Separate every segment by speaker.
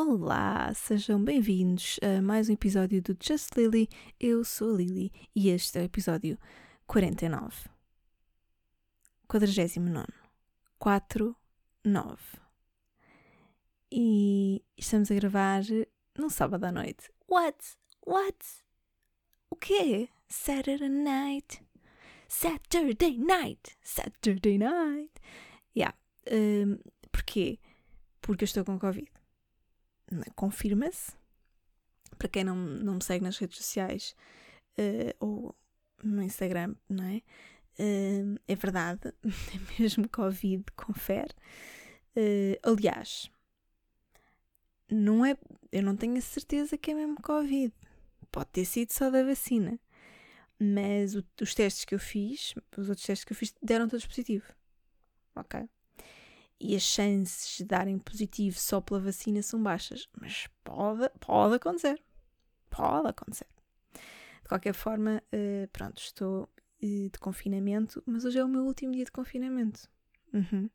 Speaker 1: Olá, sejam bem-vindos a mais um episódio do Just Lily. Eu sou a Lily e este é o episódio 49. 49. 4, 9. E estamos a gravar num sábado à noite. What? What? O quê? Saturday night. Saturday night. Saturday night. Yeah. Um, porquê? Porque eu estou com Covid. Confirma-se. Para quem não, não me segue nas redes sociais uh, ou no Instagram, não é? Uh, é verdade, é mesmo Covid, confere. Uh, aliás, não é, eu não tenho a certeza que é mesmo Covid. Pode ter sido só da vacina. Mas o, os testes que eu fiz, os outros testes que eu fiz, deram todos positivo. Ok? E as chances de darem positivo só pela vacina são baixas, mas pode, pode acontecer. Pode acontecer. De qualquer forma, uh, pronto, estou uh, de confinamento, mas hoje é o meu último dia de confinamento. Uhum.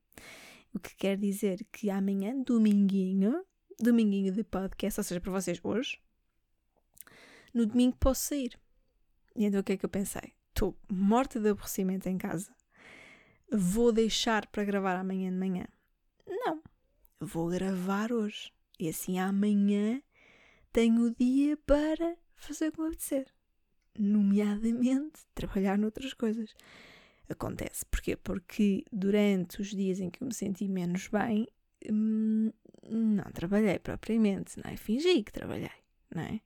Speaker 1: O que quer dizer que amanhã, dominguinho, dominguinho de podcast, ou seja, para vocês hoje, no domingo posso sair. E então o que é que eu pensei? Estou morta de aborrecimento em casa vou deixar para gravar amanhã de manhã. Não, vou gravar hoje. E assim amanhã tenho o dia para fazer o que me apetecer. Nomeadamente, trabalhar noutras coisas. Acontece. Porquê? Porque durante os dias em que eu me senti menos bem, hum, não trabalhei propriamente, não é? Fingi que trabalhei, não é?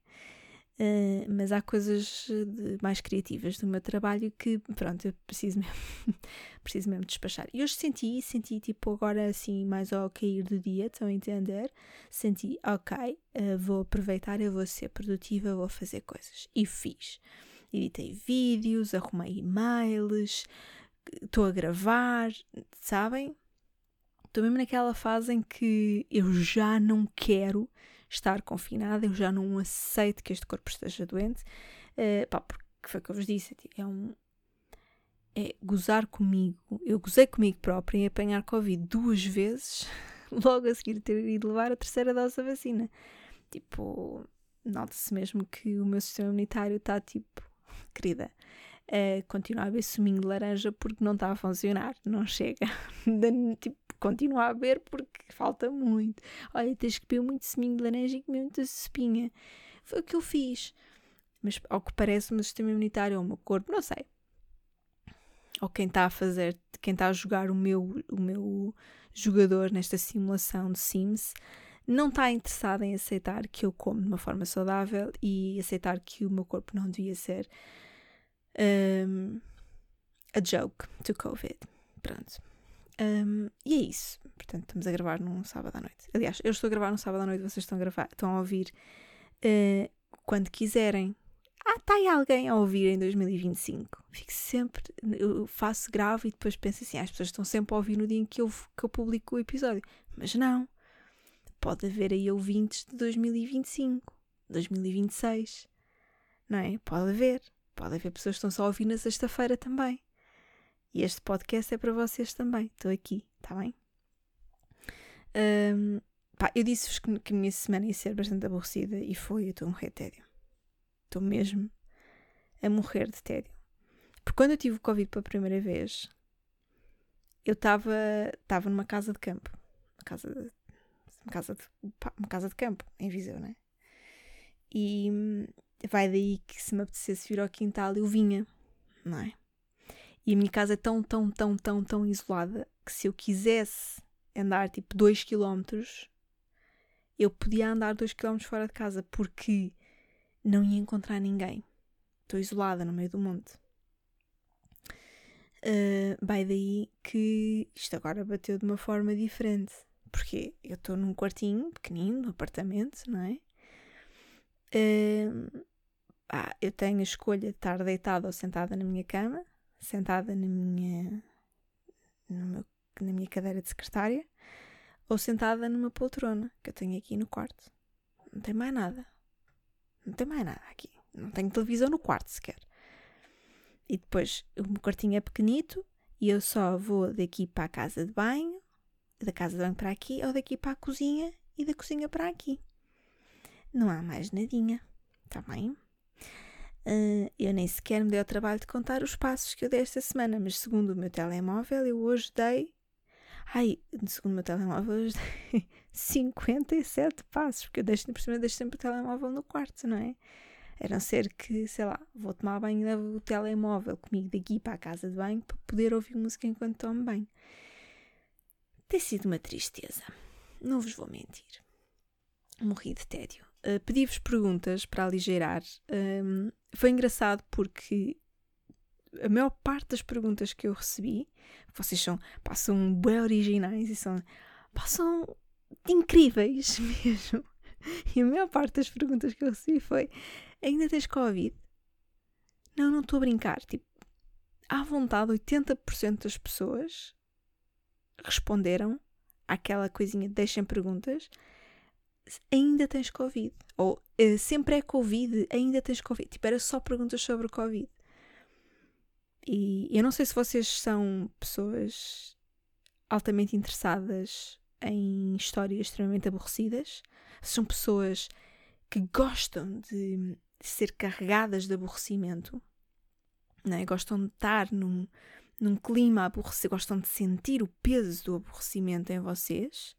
Speaker 1: Uh, mas há coisas de, mais criativas do meu trabalho que, pronto, eu preciso mesmo, preciso mesmo despachar. E hoje senti, senti tipo agora assim, mais ao cair do dia, estão a entender? Senti, ok, uh, vou aproveitar, eu vou ser produtiva, vou fazer coisas. E fiz. Editei vídeos, arrumei e-mails, estou a gravar, sabem? Estou mesmo naquela fase em que eu já não quero estar confinada, eu já não aceito que este corpo esteja doente, uh, pá, porque foi o que eu vos disse, é um. É gozar comigo. Eu gozei comigo própria em apanhar Covid duas vezes, logo a seguir ter ido levar a terceira dose da vacina. Tipo, nota-se mesmo que o meu sistema imunitário está tipo, querida, uh, continua a beber suminho de laranja porque não está a funcionar, não chega. tipo, continua a beber porque falta muito. Olha, tens que beber muito seminho de laranja e comer muita espinha. Foi o que eu fiz. Mas ao que parece, o meu sistema imunitário ou o meu corpo, não sei. Ou quem está a fazer, quem está a jogar o meu, o meu jogador nesta simulação de Sims, não está interessado em aceitar que eu como de uma forma saudável e aceitar que o meu corpo não devia ser um, a joke to COVID. Pronto. Um, e é isso. Portanto, estamos a gravar num sábado à noite. Aliás, eu estou a gravar num sábado à noite, vocês estão a, gravar, estão a ouvir uh, quando quiserem. Ah, está aí alguém a ouvir em 2025. Fico sempre. Eu faço, gravo e depois penso assim: ah, as pessoas estão sempre a ouvir no dia em que eu, que eu publico o episódio. Mas não. Pode haver aí ouvintes de 2025, 2026. Não é? Pode haver. Pode haver pessoas que estão só a ouvir na sexta-feira também. E este podcast é para vocês também. Estou aqui, está bem? Um, pá, eu disse-vos que, que a minha semana ia ser bastante aborrecida e foi. Eu estou a morrer de tédio. Estou mesmo a morrer de tédio. Porque quando eu tive o Covid pela primeira vez, eu estava numa casa de campo. Uma casa de, uma casa de, pá, uma casa de campo, em Viseu, não é? E vai daí que se me apetecesse vir ao quintal eu vinha, não é? E a minha casa é tão, tão, tão, tão, tão isolada que se eu quisesse andar tipo 2 km, eu podia andar 2 km fora de casa porque não ia encontrar ninguém. Estou isolada no meio do monte. Uh, vai daí que isto agora bateu de uma forma diferente. Porque eu estou num quartinho pequenino, no apartamento, não é? Uh, ah, eu tenho a escolha de estar deitada ou sentada na minha cama sentada na minha, meu, na minha cadeira de secretária ou sentada numa poltrona que eu tenho aqui no quarto. Não tem mais nada. Não tem mais nada aqui. Não tenho televisão no quarto sequer. E depois o meu quartinho é pequenito e eu só vou daqui para a casa de banho, da casa de banho para aqui ou daqui para a cozinha e da cozinha para aqui. Não há mais nadinha, está bem? Uh, eu nem sequer me dei o trabalho de contar os passos que eu dei esta semana, mas segundo o meu telemóvel, eu hoje dei. Ai, segundo o meu telemóvel, hoje dei 57 passos, porque eu deixo, por cima, deixo sempre o telemóvel no quarto, não é? A não ser que, sei lá, vou tomar banho e levo o telemóvel comigo daqui para a casa de banho para poder ouvir música enquanto tomo banho. Tem sido uma tristeza. Não vos vou mentir. Morri de tédio. Uh, Pedi-vos perguntas para aligeirar. Um, foi engraçado porque a maior parte das perguntas que eu recebi, vocês são, passam bem originais e são, passam incríveis mesmo. E a maior parte das perguntas que eu recebi foi: Ainda tens Covid? Não, não estou a brincar. Tipo, à vontade, 80% das pessoas responderam àquela coisinha, deixem perguntas. Ainda tens Covid? Ou uh, sempre é Covid, ainda tens Covid? Tipo, era só perguntas sobre Covid. E eu não sei se vocês são pessoas altamente interessadas em histórias extremamente aborrecidas, se são pessoas que gostam de ser carregadas de aborrecimento, né? gostam de estar num, num clima aborrecido, gostam de sentir o peso do aborrecimento em vocês,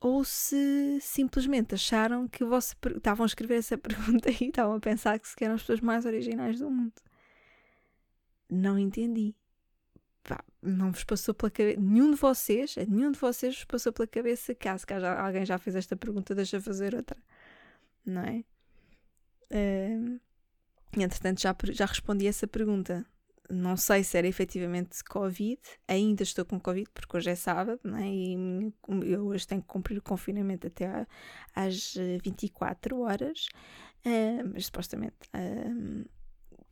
Speaker 1: ou se simplesmente acharam que vossa, estavam a escrever essa pergunta e estavam a pensar que se eram as pessoas mais originais do mundo. Não entendi. Não vos passou pela cabeça, nenhum de vocês, nenhum de vocês vos passou pela cabeça, caso que alguém já fez esta pergunta, deixa fazer outra, não é? Uh, entretanto, já, já respondi essa pergunta. Não sei se era efetivamente Covid, ainda estou com Covid, porque hoje é sábado, né? e eu hoje tenho que cumprir o confinamento até às 24 horas, uh, mas supostamente uh,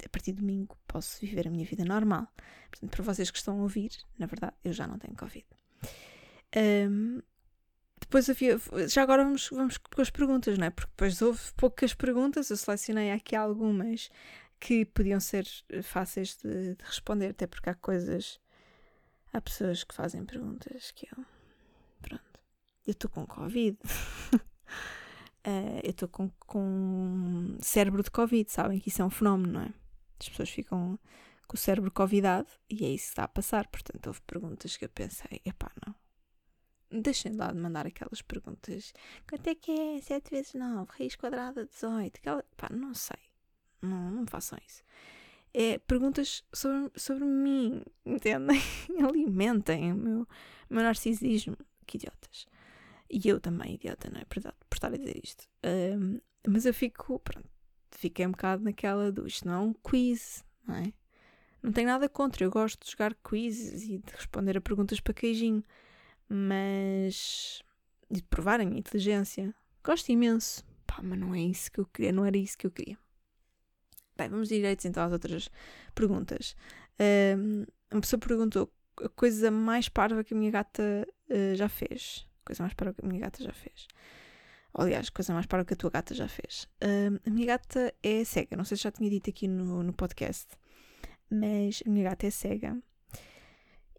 Speaker 1: a partir de domingo posso viver a minha vida normal. Portanto, para vocês que estão a ouvir, na verdade, eu já não tenho Covid. Um, depois havia. Já agora vamos, vamos com as perguntas, não é? Porque depois houve poucas perguntas, eu selecionei aqui algumas que podiam ser fáceis de, de responder, até porque há coisas. Há pessoas que fazem perguntas que eu. Pronto. Eu estou com Covid. uh, eu estou com, com cérebro de Covid, sabem que isso é um fenómeno, não é? As pessoas ficam com o cérebro covidado e é isso que está a passar. Portanto, houve perguntas que eu pensei, epá, não Deixem de mandar aquelas perguntas. Quanto é que é 7 vezes 9? Raiz quadrada 18? Aquela... Pá, não sei. Não, não façam isso. É perguntas sobre, sobre mim, entendem? Alimentem o meu, o meu narcisismo. Que idiotas. E eu também, idiota, não é? Por, por estar a dizer isto. Um, mas eu fico, pronto, fiquei um bocado naquela do isto não é um quiz, não é? Não tenho nada contra, eu gosto de jogar quizzes e de responder a perguntas para queijinho mas. de provar a minha inteligência. Gosto imenso. Pá, mas não é isso que eu queria, não era isso que eu queria. Bem, vamos direito então às outras perguntas. Um, uma pessoa perguntou a coisa mais parva que a minha gata uh, já fez. Coisa mais parva que a minha gata já fez. Aliás, coisa mais parva que a tua gata já fez. A minha gata é cega. Não sei se já tinha dito aqui no, no podcast, mas a minha gata é cega.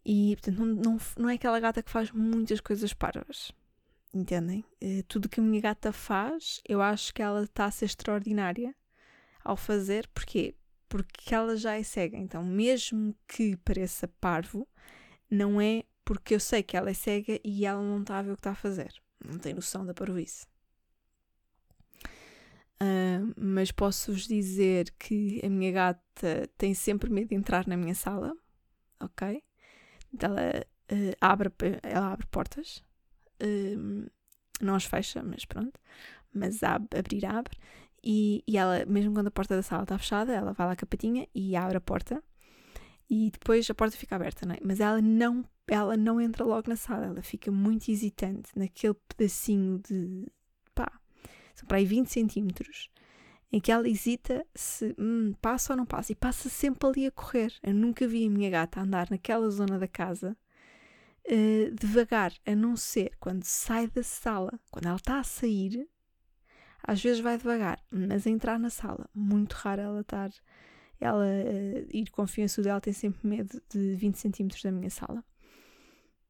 Speaker 1: E, portanto, não, não, não é aquela gata que faz muitas coisas parvas. Entendem? Uh, tudo que a minha gata faz, eu acho que ela está a ser extraordinária ao fazer. Porquê? Porque ela já é cega. Então, mesmo que pareça parvo, não é porque eu sei que ela é cega e ela não está a ver o que está a fazer. Não tem noção da parvoíce. Uh, mas posso-vos dizer que a minha gata tem sempre medo de entrar na minha sala, ok? ela uh, abre, ela abre portas, uh, não as fecha, mas pronto, mas abre, abrir, abre, e, e ela, mesmo quando a porta da sala está fechada, ela vai lá com a patinha e abre a porta, e depois a porta fica aberta, não é? Mas ela não, ela não entra logo na sala, ela fica muito hesitante naquele pedacinho de, pá, são para aí 20 centímetros, em que ela hesita se hum, passa ou não passa, e passa sempre ali a correr. Eu nunca vi a minha gata andar naquela zona da casa uh, devagar, a não ser quando sai da sala, quando ela está a sair, às vezes vai devagar, mas a entrar na sala, muito raro ela estar, ela uh, ir confiança dela tem sempre medo de 20 centímetros da minha sala.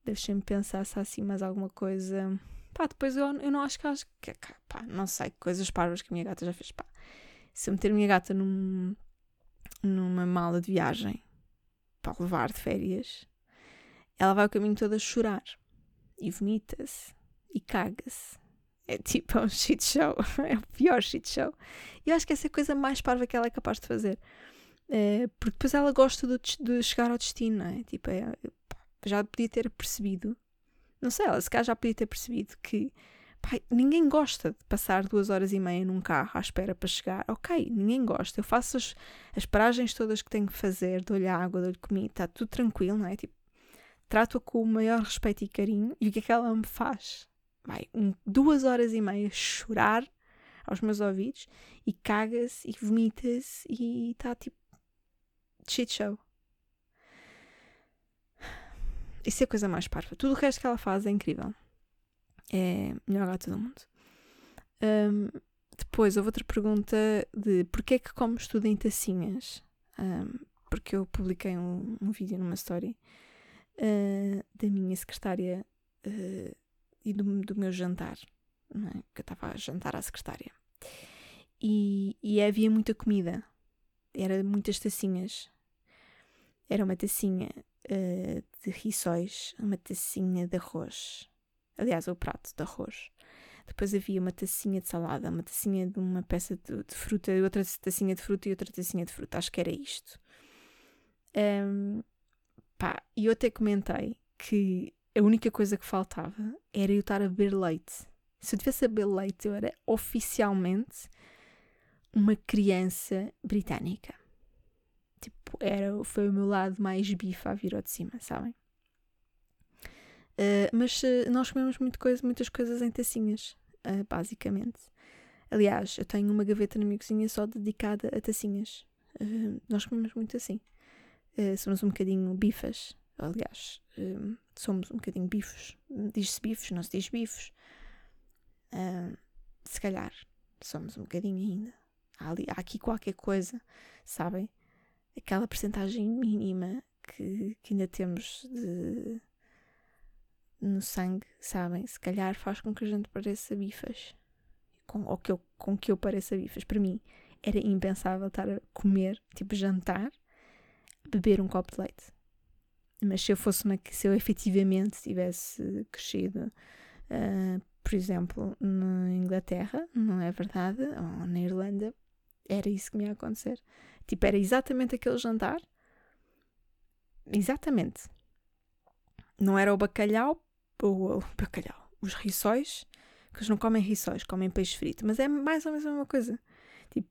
Speaker 1: Deixem-me pensar se há assim mais alguma coisa. Pá, depois eu, eu não acho que acho que, pá, não sei, coisas parvas que a minha gata já fez, pá. Se eu meter a minha gata num, numa mala de viagem para levar de férias, ela vai o caminho todo a chorar e vomita-se e caga-se. É tipo é um shit show, é o pior shit show. E eu acho que essa é a coisa mais parva que ela é capaz de fazer. É, porque depois ela gosta de, de, chegar ao destino, não é? Tipo, é, já podia ter percebido, não sei, ela se calhar já podia ter percebido que ninguém gosta de passar duas horas e meia num carro à espera para chegar. Ok, ninguém gosta. Eu faço as, as paragens todas que tenho que fazer, dou-lhe água, dou-lhe comida, está tudo tranquilo, não é? Tipo, trato-a com o maior respeito e carinho. E o que é que ela me faz? Vai um, duas horas e meia chorar aos meus ouvidos e caga-se e vomita-se e está tipo shit show. Isso é a coisa mais parva. Tudo o resto que ela faz é incrível. É a melhor gata do mundo. Um, depois houve outra pergunta de porquê é que comes tudo em tacinhas? Um, porque eu publiquei um, um vídeo numa story uh, da minha secretária uh, e do, do, meu jantar, é? que eu estava a jantar à secretária. E, e havia muita comida, era muitas tacinhas. Era uma tacinha uh, de rissóis, uma tacinha de arroz. Aliás, o prato de arroz. Depois havia uma tacinha de salada, uma tacinha de uma peça de, de fruta, outra tacinha de fruta e outra tacinha de fruta. Acho que era isto. Um, pá, e eu até comentei que a única coisa que faltava era eu estar a beber leite. Se eu tivesse a beber leite, eu era oficialmente uma criança britânica. Tipo, era, foi o meu lado mais bifa a vir ao de cima, sabem? Uh, mas uh, nós comemos muito coisa, muitas coisas em tacinhas, uh, basicamente. Aliás, eu tenho uma gaveta na minha cozinha só dedicada a tacinhas. nós comemos muito assim. somos um bocadinho bifas. Aliás, somos um bocadinho bifos. Diz-se bifos, não se diz bifos. se calhar somos um bocadinho ainda. Há, ali, há aqui qualquer coisa, sabem? aquela percentagem mínima que, que ainda temos de, no sangue, sabem? Se calhar faz com que a gente pareça bifas. Com, ou que eu, com que eu pareça bifas. Para mim era impensável estar a comer, tipo jantar, beber um copo de leite. Mas se eu fosse uma, se eu efetivamente tivesse crescido, uh, por exemplo, na Inglaterra, não é verdade? Ou na Irlanda, era isso que me ia acontecer. Tipo, era exatamente aquele jantar. Exatamente. Não era o bacalhau, o, o bacalhau, os rissóis, que eles não comem rissóis, comem peixe frito, mas é mais ou menos a mesma coisa. Tipo,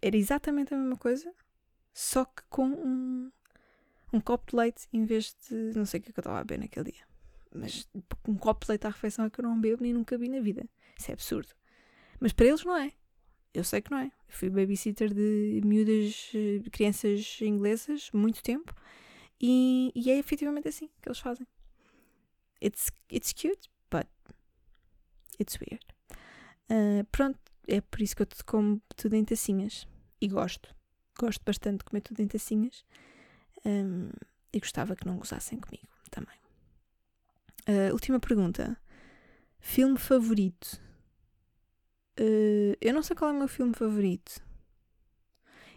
Speaker 1: era exatamente a mesma coisa, só que com um, um copo de leite em vez de. Não sei o que, é que eu estava a beber naquele dia. Mas um copo de leite à refeição é que eu não bebo nem nunca vi na vida. Isso é absurdo. Mas para eles não é. Eu sei que não é. Eu fui babysitter de miúdas, eh, crianças inglesas, muito tempo, e, e é efetivamente assim que eles fazem. It's, it's cute, but it's weird. Uh, pronto, é por isso que eu como tudo em tacinhas. E gosto. Gosto bastante de comer tudo em tacinhas. Um, e gostava que não gozassem comigo também. Uh, última pergunta. Filme favorito? Uh, eu não sei qual é o meu filme favorito.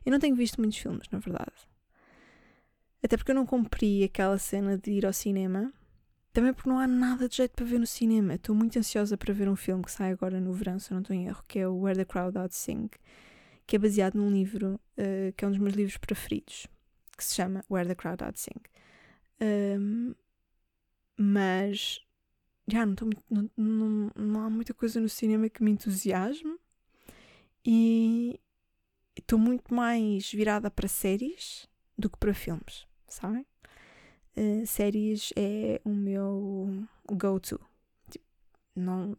Speaker 1: Eu não tenho visto muitos filmes, na verdade. Até porque eu não cumpri aquela cena de ir ao cinema. Também porque não há nada de jeito para ver no cinema. Estou muito ansiosa para ver um filme que sai agora no verão, se eu não estou em erro, que é o Where the Crowd Out Sing, que é baseado num livro uh, que é um dos meus livros preferidos, que se chama Where the Crowd Out Sing. Um, mas já não, tô, não, não, não há muita coisa no cinema que me entusiasme e estou muito mais virada para séries do que para filmes, sabem? Uh, séries é o meu go-to. Tipo, não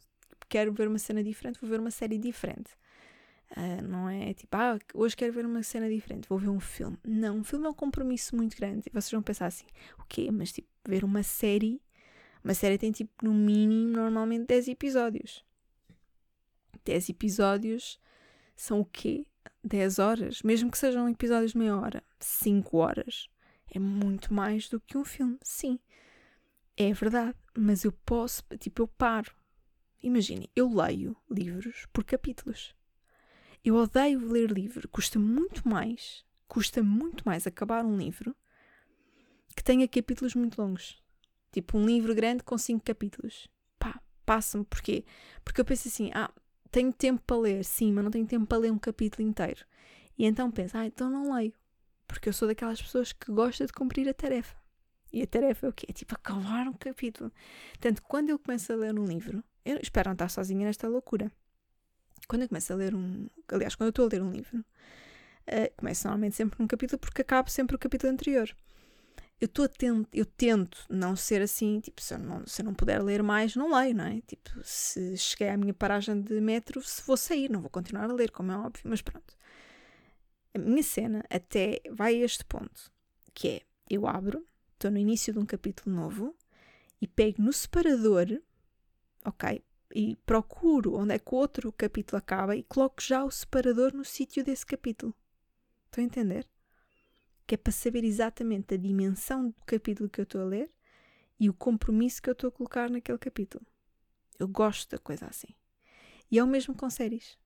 Speaker 1: quero ver uma cena diferente, vou ver uma série diferente. Uh, não é tipo, ah, hoje quero ver uma cena diferente, vou ver um filme. Não, um filme é um compromisso muito grande. E vocês vão pensar assim, o quê? Mas tipo, ver uma série uma série tem tipo, no mínimo, normalmente 10 episódios. 10 episódios são o quê? 10 horas. Mesmo que sejam episódios de meia hora, 5 horas. É muito mais do que um filme. Sim, é verdade. Mas eu posso, tipo, eu paro. Imaginem, eu leio livros por capítulos. Eu odeio ler livro. Custa muito mais, custa muito mais acabar um livro que tenha capítulos muito longos. Tipo um livro grande com cinco capítulos. Pá, passa-me. Porquê? Porque eu penso assim, ah, tenho tempo para ler, sim, mas não tenho tempo para ler um capítulo inteiro. E então penso, ah, então não leio. Porque eu sou daquelas pessoas que gosta de cumprir a tarefa. E a tarefa é o quê? É tipo acabar um capítulo. Portanto, quando eu começo a ler um livro, eu espero não estar sozinha nesta loucura. Quando eu começo a ler um. Aliás, quando eu estou a ler um livro, uh, começo normalmente sempre num capítulo porque acabo sempre o capítulo anterior. Eu estou atento, eu tento não ser assim, tipo, se eu, não, se eu não puder ler mais, não leio, não é? Tipo, se cheguei à minha paragem de metro, se vou sair, não vou continuar a ler, como é óbvio, mas pronto. A minha cena até vai a este ponto, que é, eu abro, estou no início de um capítulo novo e pego no separador, ok? E procuro onde é que o outro capítulo acaba e coloco já o separador no sítio desse capítulo. Estão a entender? Que é para saber exatamente a dimensão do capítulo que eu estou a ler e o compromisso que eu estou a colocar naquele capítulo. Eu gosto da coisa assim. E é o mesmo com séries.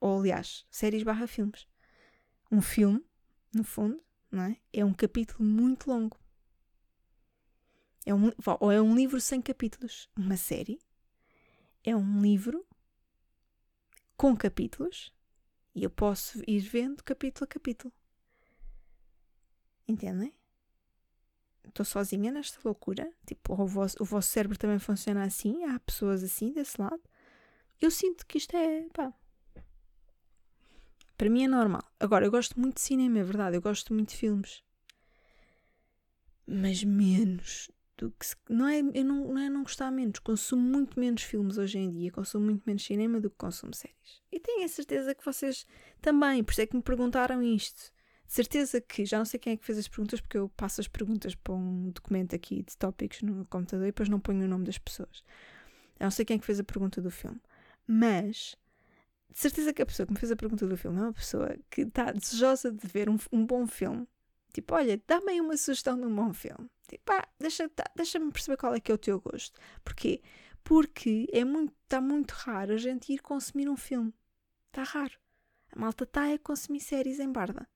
Speaker 1: Ou, aliás, séries barra filmes. Um filme, no fundo, não é? é um capítulo muito longo. É um, ou é um livro sem capítulos. Uma série é um livro com capítulos e eu posso ir vendo capítulo a capítulo. Entendem? Estou sozinha nesta loucura. Tipo, o vosso, o vosso cérebro também funciona assim. Há pessoas assim desse lado. Eu sinto que isto é. Pá, para mim é normal. Agora, eu gosto muito de cinema, é verdade. Eu gosto muito de filmes. Mas menos que se, não é eu não, não é não gostar menos, consumo muito menos filmes hoje em dia, consumo muito menos cinema do que consumo séries. E tenho a certeza que vocês também, por isso é que me perguntaram isto. De certeza que, já não sei quem é que fez as perguntas, porque eu passo as perguntas para um documento aqui de tópicos no computador e depois não ponho o nome das pessoas. Eu não sei quem é que fez a pergunta do filme. Mas, de certeza que a pessoa que me fez a pergunta do filme é uma pessoa que está desejosa de ver um, um bom filme. Tipo, olha, dá-me aí uma sugestão de um bom filme. Tipo, ah, deixa, deixa-me perceber qual é que é o teu gosto. Porquê? Porque é muito, está muito raro a gente ir consumir um filme. Está raro. A malta está a consumir séries em barda.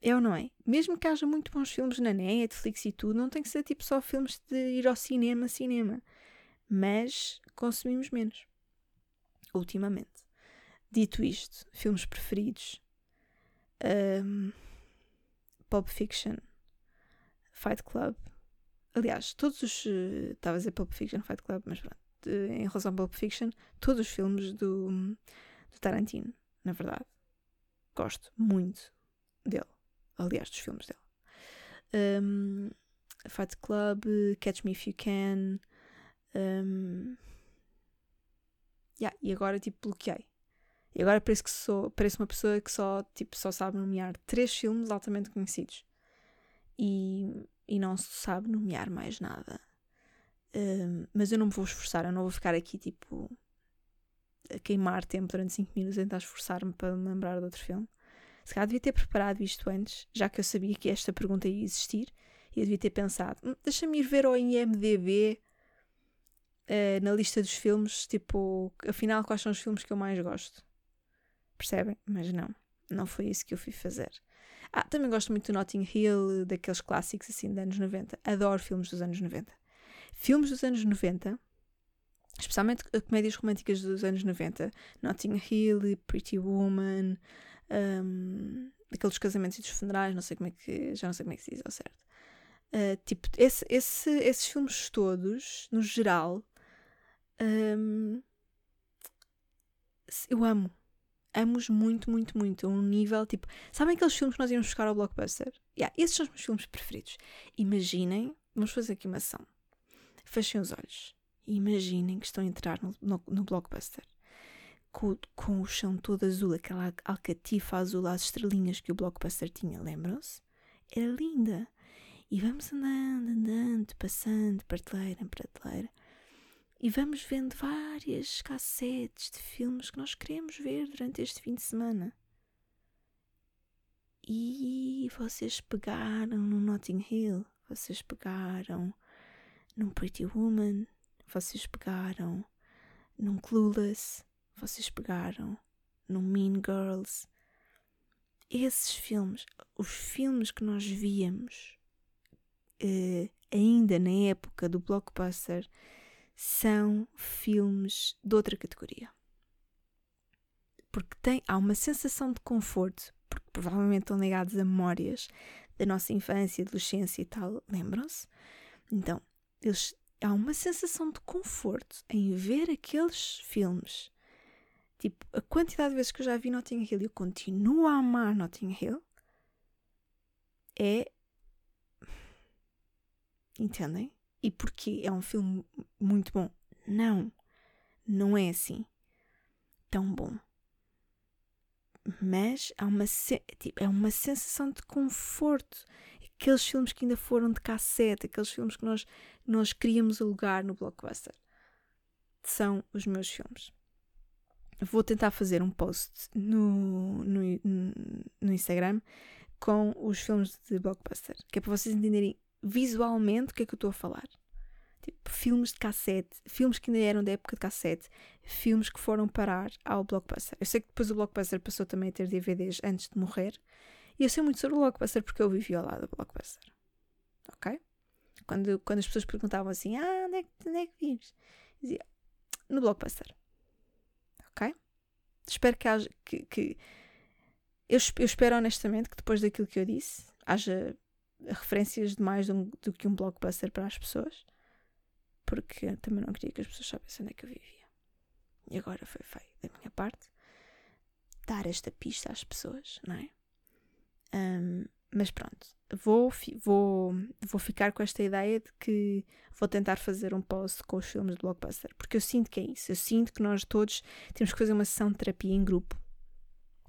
Speaker 1: É ou não é? Mesmo que haja muito bons filmes na Netflix e tudo, não tem que ser tipo só filmes de ir ao cinema, cinema. Mas consumimos menos. Ultimamente. Dito isto, filmes preferidos. Um, Pulp Fiction Fight Club. Aliás, todos os. Uh, estava a dizer Pulp Fiction, Fight Club, mas pronto. Em relação a Pulp Fiction, todos os filmes do, do Tarantino, na verdade. Gosto muito dele. Aliás, dos filmes dele. Um, Fight Club, Catch Me If You Can. Um, yeah, e agora, tipo, bloqueei. E agora parece que sou, parece uma pessoa que só, tipo, só sabe nomear três filmes altamente conhecidos. E e não sabe nomear mais nada. Um, mas eu não me vou esforçar, eu não vou ficar aqui tipo a queimar tempo durante 5 minutos a tentar esforçar-me para me lembrar de outro filme. Se calhar devia ter preparado isto antes, já que eu sabia que esta pergunta ia existir, e eu devia ter pensado: hum, deixa-me ir ver ao IMDB uh, na lista dos filmes, tipo, afinal, quais são os filmes que eu mais gosto. Percebem? Mas não, não foi isso que eu fui fazer. Ah, também gosto muito do Notting Hill, daqueles clássicos assim dos anos 90. Adoro filmes dos anos 90. Filmes dos anos 90, especialmente comédias românticas dos anos 90. Notting Hill, Pretty Woman, um, aqueles casamentos e dos funerais, não sei como é que, já não sei como é que se diz ao certo. Uh, tipo, esse, esse, esses filmes todos, no geral, um, eu amo amo-os muito, muito, muito. A um nível tipo. Sabem aqueles filmes que nós íamos buscar ao blockbuster? Yeah, esses são os meus filmes preferidos. Imaginem, vamos fazer aqui uma ação. Fechem os olhos e imaginem que estão a entrar no, no, no blockbuster com, com o chão todo azul, aquela alcatifa azul às estrelinhas que o blockbuster tinha, lembram-se? Era linda. E vamos andando, andando, passando, prateleira em prateleira e vamos vendo várias cassetes de filmes que nós queremos ver durante este fim de semana. E vocês pegaram no Notting Hill, vocês pegaram no Pretty Woman, vocês pegaram num Clueless, vocês pegaram, num Mean Girls. Esses filmes, os filmes que nós víamos uh, ainda na época do blockbuster, são filmes de outra categoria. Porque tem, há uma sensação de conforto, porque provavelmente estão ligados a memórias da nossa infância, adolescência e tal, lembram-se? Então, eles, há uma sensação de conforto em ver aqueles filmes. Tipo, a quantidade de vezes que eu já vi Notting Hill e eu continuo a amar Notting Hill é. Entendem? E porquê? É um filme muito bom? Não, não é assim tão bom. Mas há uma, tipo, é uma sensação de conforto aqueles filmes que ainda foram de cassete, aqueles filmes que nós, nós queríamos alugar no Blockbuster. São os meus filmes. Vou tentar fazer um post no, no, no Instagram com os filmes de Blockbuster, que é para vocês entenderem visualmente o que é que eu estou a falar. Tipo, filmes de cassete, filmes que ainda eram da época de cassete, filmes que foram parar ao Blockbuster. Eu sei que depois o Blockbuster passou também a ter DVDs antes de morrer, e eu sei muito sobre o Blockbuster porque eu vivi ao lado do Blockbuster. Ok? Quando, quando as pessoas perguntavam assim, ah, onde é, onde é que vives? Dizia, no Blockbuster. Ok? Espero que haja. Que, que eu, eu, espero honestamente que depois daquilo que eu disse haja referências de mais um, do que um blockbuster para as pessoas, porque também não queria que as pessoas soubessem onde é que eu vivia. E agora foi feio da minha parte dar esta pista às pessoas, não é? Um, mas pronto, vou, vou, vou ficar com esta ideia de que vou tentar fazer um post com os filmes de blockbuster, porque eu sinto que é isso. Eu sinto que nós todos temos que fazer uma sessão de terapia em grupo,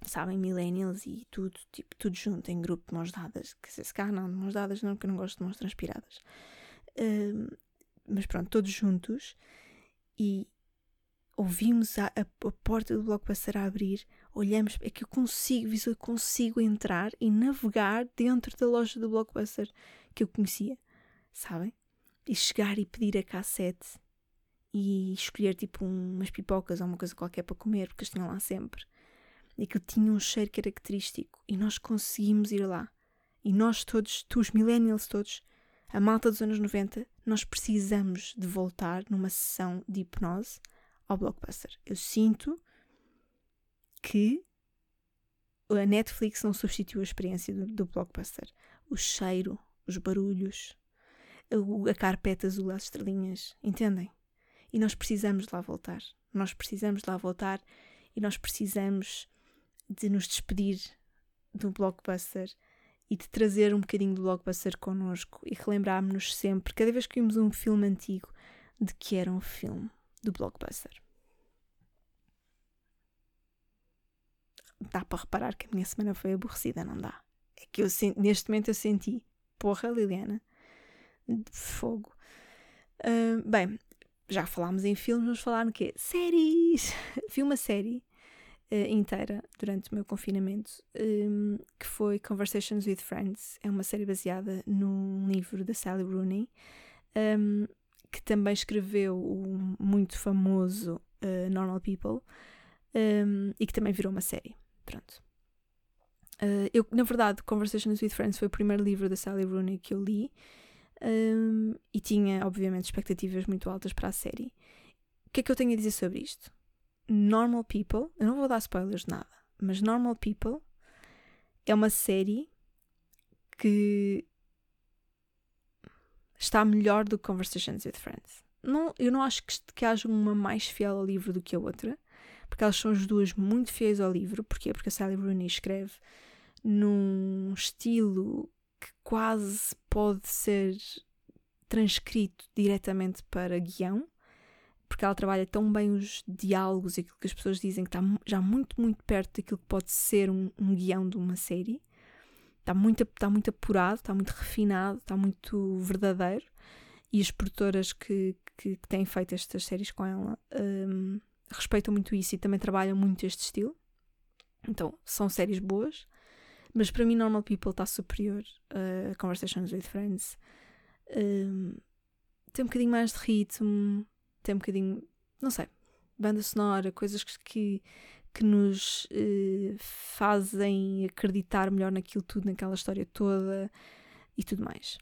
Speaker 1: sabem? Millennials e tudo, tipo, tudo junto, em grupo, mãos dadas. Dizer, se cá não, mãos dadas não, porque eu não gosto de mãos transpiradas. Um, mas pronto, todos juntos e ouvimos a, a, a porta do blockbuster a abrir olhamos, é que eu consigo, eu consigo entrar e navegar dentro da loja do Blockbuster que eu conhecia, sabem? E chegar e pedir a cassete e escolher tipo umas pipocas ou uma coisa qualquer para comer, porque eles tinham lá sempre. E que tinha um cheiro característico e nós conseguimos ir lá. E nós todos, tu, os millennials todos, a malta dos anos 90, nós precisamos de voltar numa sessão de hipnose ao Blockbuster. Eu sinto que a Netflix não substituiu a experiência do, do blockbuster. O cheiro, os barulhos, a, a carpeta azul às estrelinhas, entendem? E nós precisamos de lá voltar. Nós precisamos de lá voltar e nós precisamos de nos despedir do blockbuster e de trazer um bocadinho do blockbuster connosco e relembrarmos-nos sempre, cada vez que vimos um filme antigo, de que era um filme do blockbuster. dá para reparar que a minha semana foi aborrecida, não dá? É que eu neste momento eu senti, porra, Liliana, de fogo. Uh, bem, já falámos em filmes, vamos falar no quê? Séries! Vi uma série uh, inteira durante o meu confinamento um, que foi Conversations with Friends. É uma série baseada num livro da Sally Rooney, um, que também escreveu o muito famoso uh, Normal People um, e que também virou uma série. Pronto. Uh, eu, na verdade, Conversations with Friends foi o primeiro livro da Sally Rooney que eu li um, e tinha, obviamente, expectativas muito altas para a série. O que é que eu tenho a dizer sobre isto? Normal People, eu não vou dar spoilers de nada, mas Normal People é uma série que está melhor do que Conversations with Friends. Não, eu não acho que, que haja uma mais fiel ao livro do que a outra, porque elas são as duas muito fiéis ao livro. Porquê? Porque a Sally Rooney escreve num estilo que quase pode ser transcrito diretamente para guião, porque ela trabalha tão bem os diálogos e aquilo que as pessoas dizem que está já muito, muito perto daquilo que pode ser um, um guião de uma série. Está muito, está muito apurado, está muito refinado, está muito verdadeiro. E as produtoras que, que, que têm feito estas séries com ela um, respeitam muito isso e também trabalham muito este estilo. Então, são séries boas. Mas para mim, Normal People está superior a Conversations with Friends. Um, tem um bocadinho mais de ritmo, tem um bocadinho. Não sei. banda sonora, coisas que, que nos uh, fazem acreditar melhor naquilo tudo, naquela história toda e tudo mais.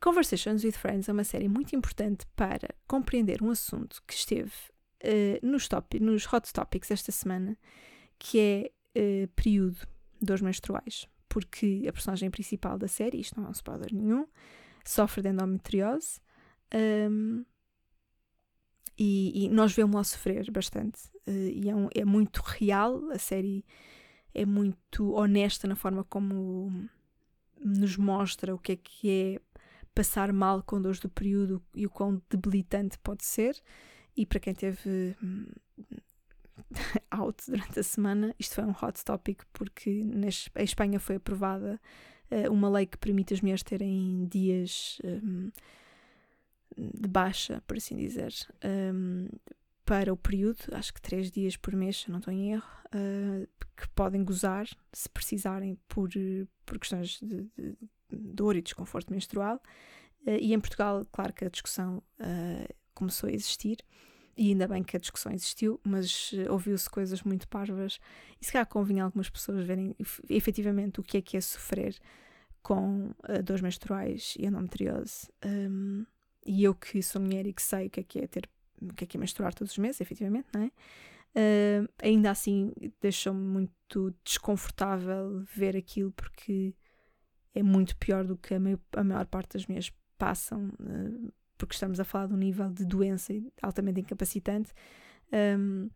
Speaker 1: Conversations with Friends é uma série muito importante para compreender um assunto que esteve uh, nos, top, nos Hot Topics esta semana, que é uh, período dores menstruais. Porque a personagem principal da série, isto não é um spoiler nenhum, sofre de endometriose um, e, e, nós vemos lá sofrer bastante. Uh, e é, um, é muito real, a série é muito honesta na forma como nos mostra o que é que é passar mal com dores do período e o quão debilitante pode ser. E para quem teve hum, out durante a semana, isto foi um hot topic porque em Espanha foi aprovada uh, uma lei que permite as mulheres terem dias um, de baixa, por assim dizer, um, para o período, acho que três dias por mês, se não estou em erro, uh, que podem gozar se precisarem por, por questões de, de dor e desconforto menstrual. Uh, e em Portugal, claro que a discussão uh, começou a existir, e ainda bem que a discussão existiu, mas ouviu-se coisas muito parvas, e se calhar convinha algumas pessoas verem efetivamente o que é que é sofrer com dores menstruais e endometriose. Um, e eu que sou mulher e que sei o que é que é ter o que é que é menstruar todos os meses, efetivamente, não é? Uh, ainda assim deixou-me muito desconfortável ver aquilo porque é muito pior do que a maior, a maior parte das minhas passam, uh, porque estamos a falar de um nível de doença altamente incapacitante. Um,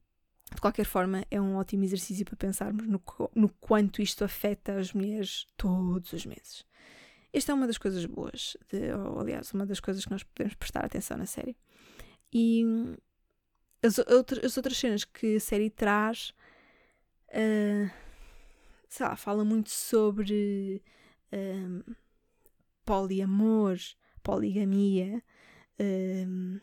Speaker 1: de qualquer forma, é um ótimo exercício para pensarmos no, no quanto isto afeta as mulheres todos os meses. Esta é uma das coisas boas, de, ou, aliás, uma das coisas que nós podemos prestar atenção na série. E as, outras, as outras cenas que a série traz, uh, sei lá, fala muito sobre uh, poliamor, poligamia, uh,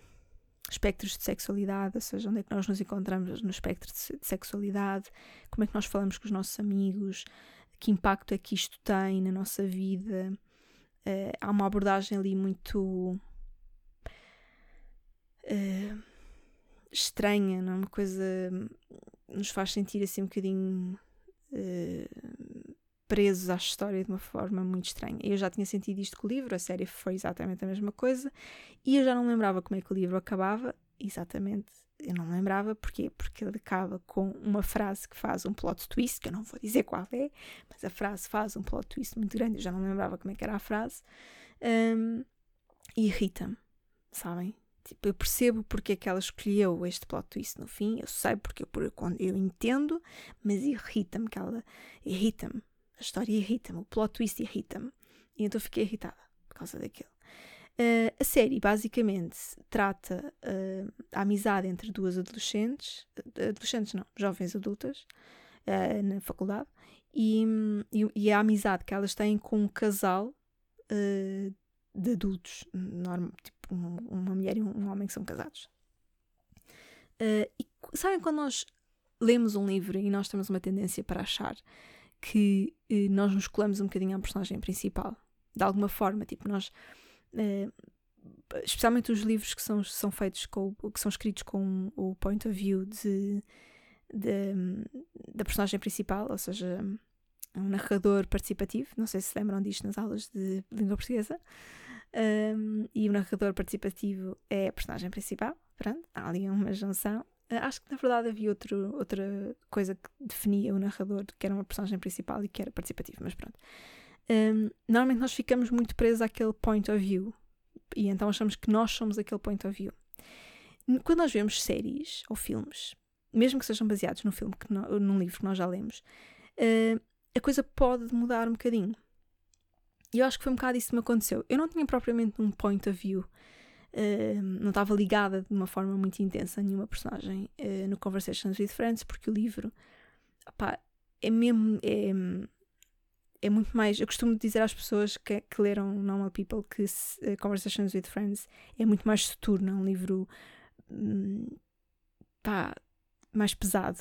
Speaker 1: espectros de sexualidade, ou seja, onde é que nós nos encontramos no espectro de sexualidade, como é que nós falamos com os nossos amigos, que impacto é que isto tem na nossa vida. Uh, há uma abordagem ali muito uh, estranha, não é? Uma coisa nos faz sentir assim um bocadinho uh, presos à história de uma forma muito estranha. Eu já tinha sentido isto com o livro, a série foi exatamente a mesma coisa, e eu já não lembrava como é que o livro acabava, exatamente. Eu não lembrava porquê? Porque ele acaba com uma frase que faz um plot twist, que eu não vou dizer qual é, mas a frase faz um plot twist muito grande, eu já não lembrava como é que era a frase, um, e irrita-me, sabem? Tipo, eu percebo porque é que ela escolheu este plot twist no fim, eu sei porque eu, eu entendo, mas irrita-me que ela irrita-me. A história irrita-me, o plot twist irrita-me. E então fiquei irritada por causa daquilo. Uh, a série basicamente trata uh, a amizade entre duas adolescentes, uh, adolescentes não, jovens adultas, na faculdade, e, e, e, a amizade que elas têm com um casal de adultos, normal, tipo um, uma mulher e um, homem que são casados. Uh, e sabem quando nós lemos um livro e nós temos uma tendência para achar que uh, nós nos colamos um bocadinho à personagem principal, de alguma forma, tipo nós. Uh, especialmente os livros que são, são feitos com que são escritos com o point of view de, de, da personagem principal, ou seja, um narrador participativo. Não sei se lembram disto nas aulas de língua portuguesa. Um, e o narrador participativo é a personagem principal. Pronto, há ali uma junção. Uh, acho que na verdade havia outro, outra coisa que definia o narrador, que era uma personagem principal e que era participativo, mas pronto. Um, normalmente nós ficamos muito presos àquele point of view e então achamos que nós somos aquele point of view. Quando nós vemos séries ou filmes, mesmo que sejam baseados no filme, que no, num livro que nós já lemos, uh, a coisa pode mudar um bocadinho. E eu acho que foi um bocado isso que me aconteceu. Eu não tinha propriamente um point of view, uh, não estava ligada de uma forma muito intensa a nenhuma personagem uh, no Conversations with Friends, porque o livro, opá, é mesmo. É, é muito mais. Eu costumo dizer às pessoas que, que leram Normal People que uh, Conversations with Friends é muito mais soturno, é um livro. Um, pá, mais pesado.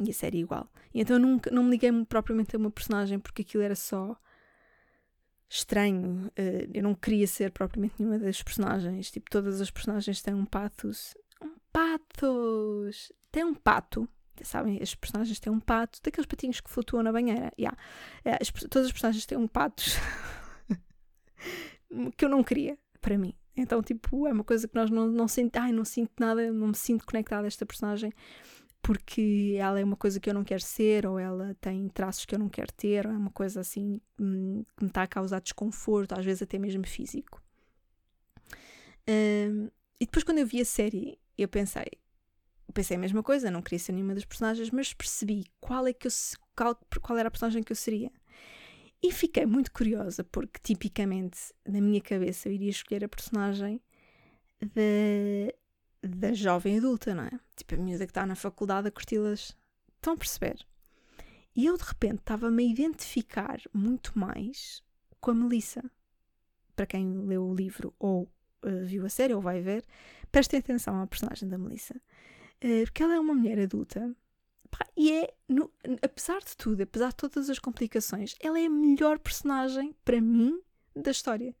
Speaker 1: E a série igual. E então eu nunca, não me liguei propriamente a uma personagem porque aquilo era só estranho. Uh, eu não queria ser propriamente nenhuma das personagens. Tipo, todas as personagens têm um pathos. Um patos. Tem um pato. Sabem, as personagens têm um pato, daqueles patinhos que flutuam na banheira. Yeah. As, todas as personagens têm um pato que eu não queria para mim. Então, tipo, é uma coisa que nós não, não sinto, ai, não sinto nada, não me sinto conectada a esta personagem porque ela é uma coisa que eu não quero ser, ou ela tem traços que eu não quero ter, ou é uma coisa assim hum, que me está a causar desconforto, às vezes até mesmo físico. Um, e depois, quando eu vi a série, eu pensei, pensei a mesma coisa, não queria ser nenhuma das personagens, mas percebi qual, é que eu, qual, qual era a personagem que eu seria. E fiquei muito curiosa, porque tipicamente na minha cabeça eu iria escolher a personagem da, da jovem adulta, não é? Tipo a miúda que está na faculdade a curti-las. Estão a perceber? E eu de repente estava-me a identificar muito mais com a Melissa. Para quem leu o livro ou uh, viu a série ou vai ver, prestem atenção à personagem da Melissa. Uh, porque ela é uma mulher adulta e é, no, apesar de tudo, apesar de todas as complicações, ela é a melhor personagem para mim da história.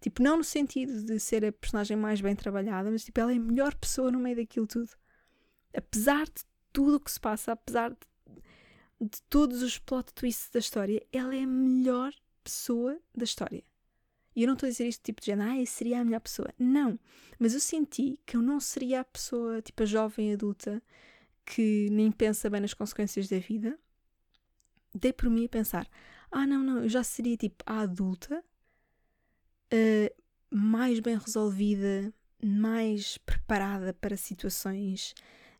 Speaker 1: Tipo, não no sentido de ser a personagem mais bem trabalhada, mas tipo, ela é a melhor pessoa no meio daquilo tudo. Apesar de tudo o que se passa, apesar de, de todos os plot twists da história, ela é a melhor pessoa da história. E eu não estou a dizer isto tipo de género, ah, seria a melhor pessoa. Não. Mas eu senti que eu não seria a pessoa, tipo a jovem adulta, que nem pensa bem nas consequências da vida, dei por mim a pensar: ah, não, não, eu já seria tipo a adulta, uh, mais bem resolvida, mais preparada para situações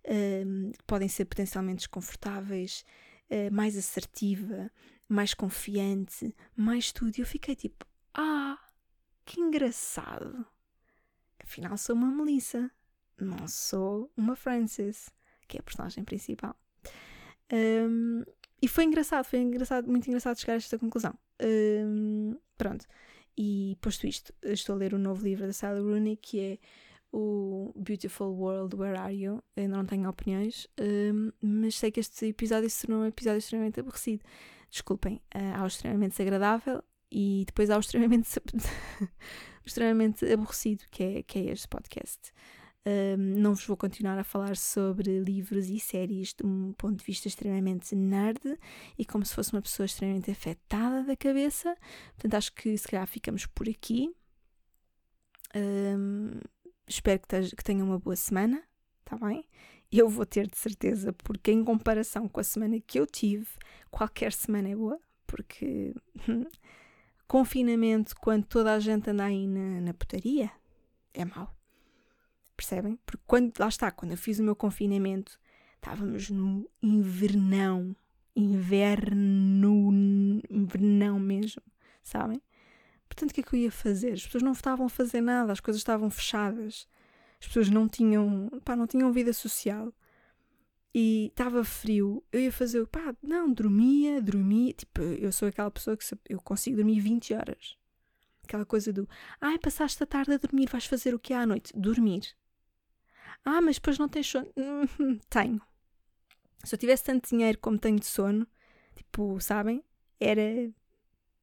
Speaker 1: uh, que podem ser potencialmente desconfortáveis, uh, mais assertiva, mais confiante, mais tudo. E eu fiquei tipo: ah, que engraçado! Afinal, sou uma Melissa, não sou uma Frances que é a personagem principal. Um, e foi engraçado, foi engraçado, muito engraçado chegar a esta conclusão. Um, pronto. E posto isto, estou a ler o um novo livro da Sally Rooney que é o Beautiful World, Where Are You? Ainda não tenho opiniões, um, mas sei que este episódio se tornou um episódio extremamente aborrecido. Desculpem, uh, há o extremamente desagradável e depois há o extremamente, extremamente aborrecido, que é, que é este podcast. Um, não vos vou continuar a falar sobre livros e séries de um ponto de vista extremamente nerd e como se fosse uma pessoa extremamente afetada da cabeça. Portanto, acho que se calhar ficamos por aqui. Um, espero que, que tenham uma boa semana, tá bem? Eu vou ter de certeza, porque em comparação com a semana que eu tive, qualquer semana é boa, porque confinamento, quando toda a gente anda aí na, na putaria, é mau. Percebem? Porque quando, lá está, quando eu fiz o meu confinamento, estávamos no invernão. Inverno, invernão mesmo, sabem? Portanto, o que é que eu ia fazer? As pessoas não estavam a fazer nada, as coisas estavam fechadas, as pessoas não tinham, pá, não tinham vida social e estava frio, eu ia fazer, pá, não, dormia, dormia, tipo, eu sou aquela pessoa que eu consigo dormir 20 horas. Aquela coisa do, ai, passaste a tarde a dormir, vais fazer o que à noite? Dormir. Ah, mas depois não tens sono. tenho. Se eu tivesse tanto dinheiro como tenho de sono, tipo, sabem? Era.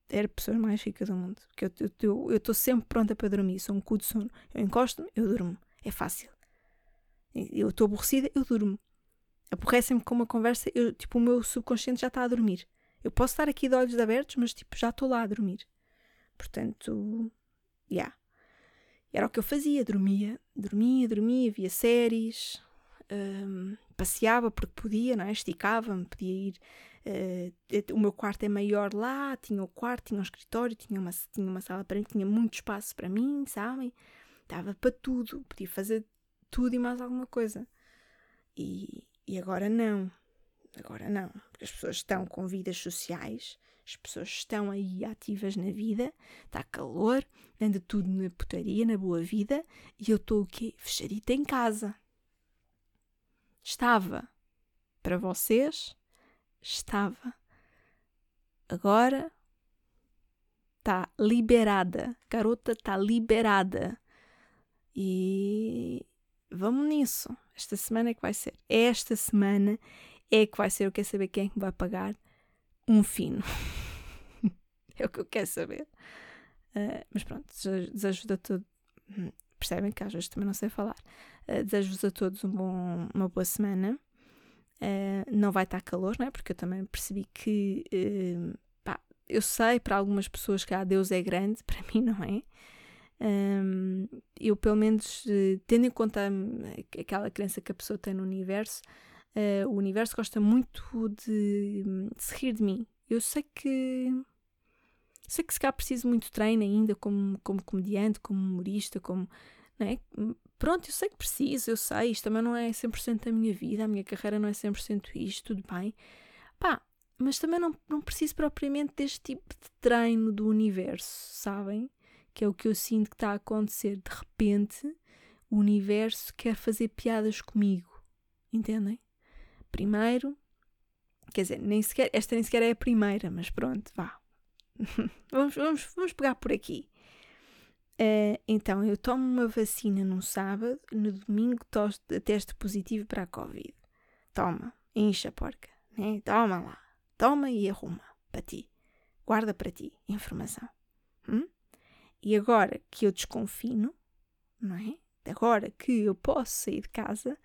Speaker 1: Era a pessoa mais rica do mundo. Porque eu estou sempre pronta para dormir. Sou um cu de sono. Eu encosto-me, eu durmo. É fácil. Eu estou aborrecida, eu durmo. Aborrecem-me com uma conversa, eu, tipo, o meu subconsciente já está a dormir. Eu posso estar aqui de olhos abertos, mas tipo, já estou lá a dormir. Portanto, já. Yeah. Era o que eu fazia, dormia, dormia, dormia, via séries, um, passeava porque podia, não é? esticava-me, podia ir. Uh, o meu quarto é maior lá, tinha o quarto, tinha um escritório, tinha uma, tinha uma sala para mim, tinha muito espaço para mim, sabem? Dava para tudo, podia fazer tudo e mais alguma coisa. E, e agora não. Agora não. Porque as pessoas estão com vidas sociais as pessoas estão aí ativas na vida, está calor, anda tudo na putaria, na boa vida, e eu estou o quê? Fechadita em casa. Estava. Para vocês, estava. Agora está liberada. Garota está liberada. E vamos nisso. Esta semana é que vai ser. Esta semana é que vai ser. Eu quero saber quem é que vai pagar um fino. é o que eu quero saber. Uh, mas pronto, desejo a tudo. Hum, percebem que às vezes também não sei falar. Uh, Desejo-vos a todos um bom, uma boa semana. Uh, não vai estar calor, não é? Porque eu também percebi que, eu sei para algumas pessoas que ah, Deus é grande, para mim não é. Um, eu, pelo menos, tendo em conta aquela crença que a pessoa tem no universo, o universo gosta muito de, de se rir de mim. Eu sei que sei que se calhar preciso muito treino ainda como, como comediante, como humorista, como. é? Pronto, eu sei que preciso, eu sei, isto também não é 100% da minha vida, a minha carreira não é 100% isto, tudo bem. Pá, mas também não, não preciso propriamente deste tipo de treino do universo, sabem? Que é o que eu sinto que está a acontecer. De repente, o universo quer fazer piadas comigo, entendem? Primeiro, quer dizer, nem sequer, esta nem sequer é a primeira, mas pronto, vá, vamos, vamos, vamos pegar por aqui. Uh, então, eu tomo uma vacina num sábado, no domingo teste positivo para a Covid. Toma, incha porca, né? Toma lá, toma e arruma para ti. Guarda para ti informação. E agora que eu desconfino, não é? Agora que eu posso sair de casa,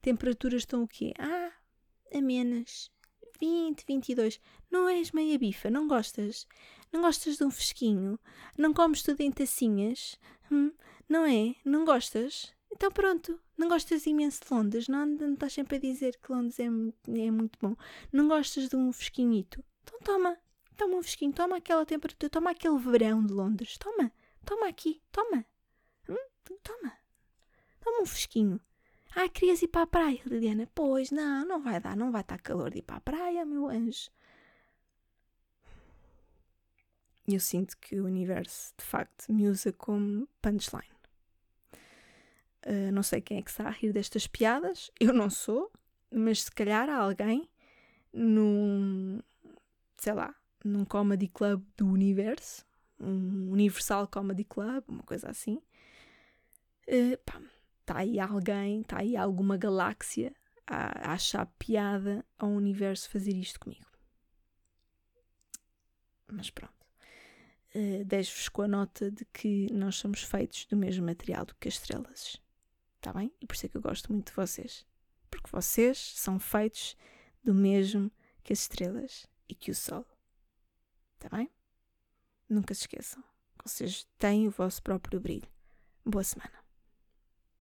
Speaker 1: temperaturas estão o quê? Ah, amenas, 20, 22. Não és meia bifa, não gostas? Não gostas de um fresquinho? Não comes tudo em tacinhas? Hum? Não é? Não gostas? Então pronto, não gostas imenso de Londres, não, não estás sempre a dizer que Londres é, é muito bom. Não gostas de um fresquinhito? Então toma, toma um fresquinho, toma aquela temperatura, toma aquele verão de Londres, toma, toma aqui, toma, hum? toma, toma um fresquinho. Ah, querias ir para a praia, Liliana? Pois, não, não vai dar, não vai estar calor de ir para a praia, meu anjo. Eu sinto que o universo, de facto, me usa como punchline. Uh, não sei quem é que está a rir destas piadas, eu não sou, mas se calhar há alguém num, sei lá, num comedy club do universo, um Universal Comedy Club, uma coisa assim. Uh, pá, está aí alguém, está aí alguma galáxia a, a achar piada ao universo fazer isto comigo. Mas pronto. Uh, Deixo-vos com a nota de que nós somos feitos do mesmo material do que as estrelas. Está bem? E por isso é que eu gosto muito de vocês. Porque vocês são feitos do mesmo que as estrelas e que o sol. Está bem? Nunca se esqueçam. Vocês têm o vosso próprio brilho. Boa semana.